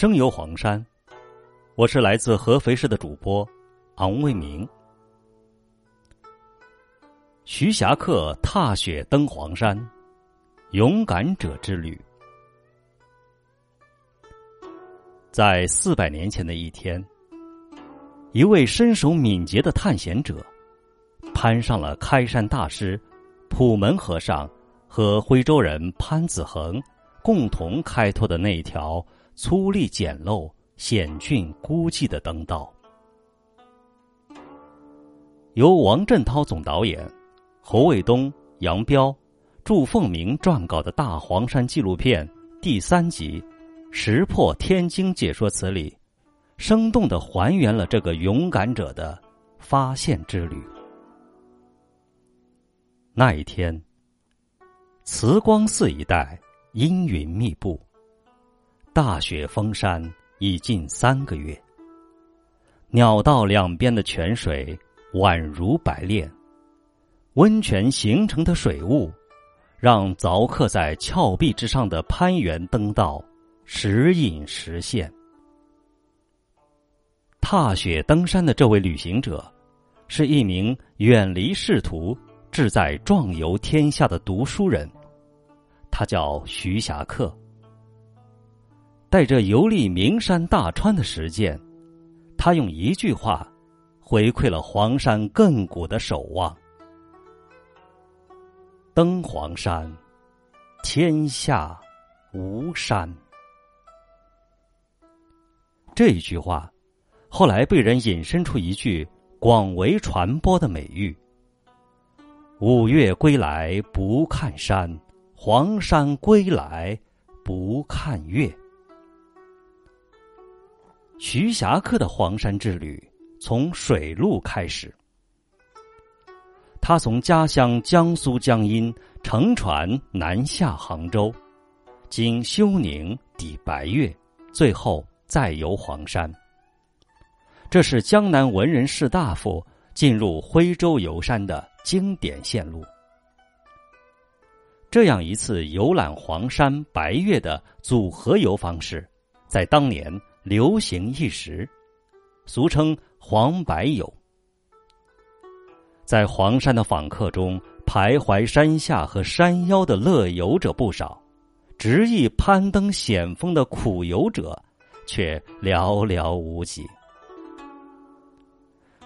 生游黄山，我是来自合肥市的主播昂卫明。徐霞客踏雪登黄山，勇敢者之旅。在四百年前的一天，一位身手敏捷的探险者，攀上了开山大师普门和尚和徽州人潘子恒共同开拓的那一条。粗粝简陋、险峻孤寂的登道，由王振涛总导演、侯卫东、杨彪、祝凤鸣撰稿的大黄山纪录片第三集《石破天惊解说词》里，生动的还原了这个勇敢者的发现之旅。那一天，慈光寺一带阴云密布。大雪封山已近三个月，鸟道两边的泉水宛如白练，温泉形成的水雾，让凿刻在峭壁之上的攀援登道时隐时现。踏雪登山的这位旅行者，是一名远离仕途、志在壮游天下的读书人，他叫徐霞客。带着游历名山大川的实践，他用一句话回馈了黄山亘古的守望：登黄山，天下无山。这一句话后来被人引申出一句广为传播的美誉：“五岳归来不看山，黄山归来不看岳。”徐霞客的黄山之旅从水路开始，他从家乡江苏江阴乘船南下杭州，经休宁抵白岳，最后再游黄山。这是江南文人士大夫进入徽州游山的经典线路。这样一次游览黄山、白岳的组合游方式，在当年。流行一时，俗称“黄白游”。在黄山的访客中，徘徊山下和山腰的乐游者不少，执意攀登险峰的苦游者却寥寥无几。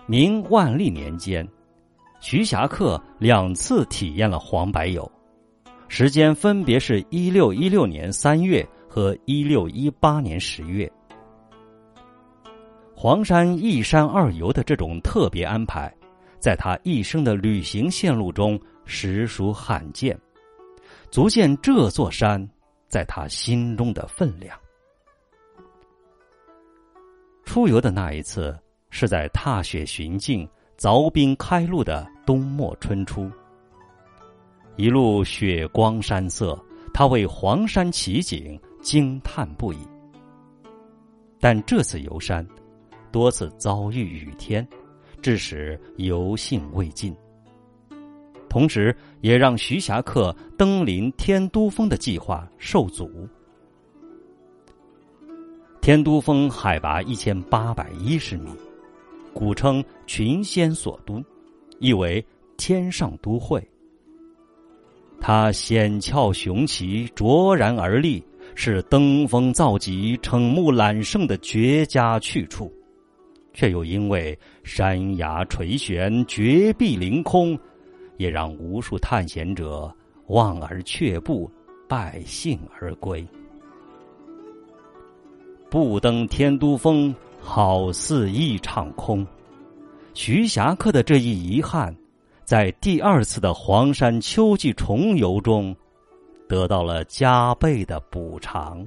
明万历年间，徐霞客两次体验了黄白游，时间分别是一六一六年三月和一六一八年十月。黄山一山二游的这种特别安排，在他一生的旅行线路中实属罕见，足见这座山在他心中的分量。出游的那一次，是在踏雪寻径、凿冰开路的冬末春初，一路雪光山色，他为黄山奇景惊叹不已。但这次游山。多次遭遇雨天，致使游兴未尽。同时，也让徐霞客登临天都峰的计划受阻。天都峰海拔一千八百一十米，古称群仙所都，意为天上都会。它险峭雄奇，卓然而立，是登峰造极、惩目揽胜的绝佳去处。却又因为山崖垂悬、绝壁凌空，也让无数探险者望而却步，败兴而归。不登天都峰，好似一场空。徐霞客的这一遗憾，在第二次的黄山秋季重游中，得到了加倍的补偿。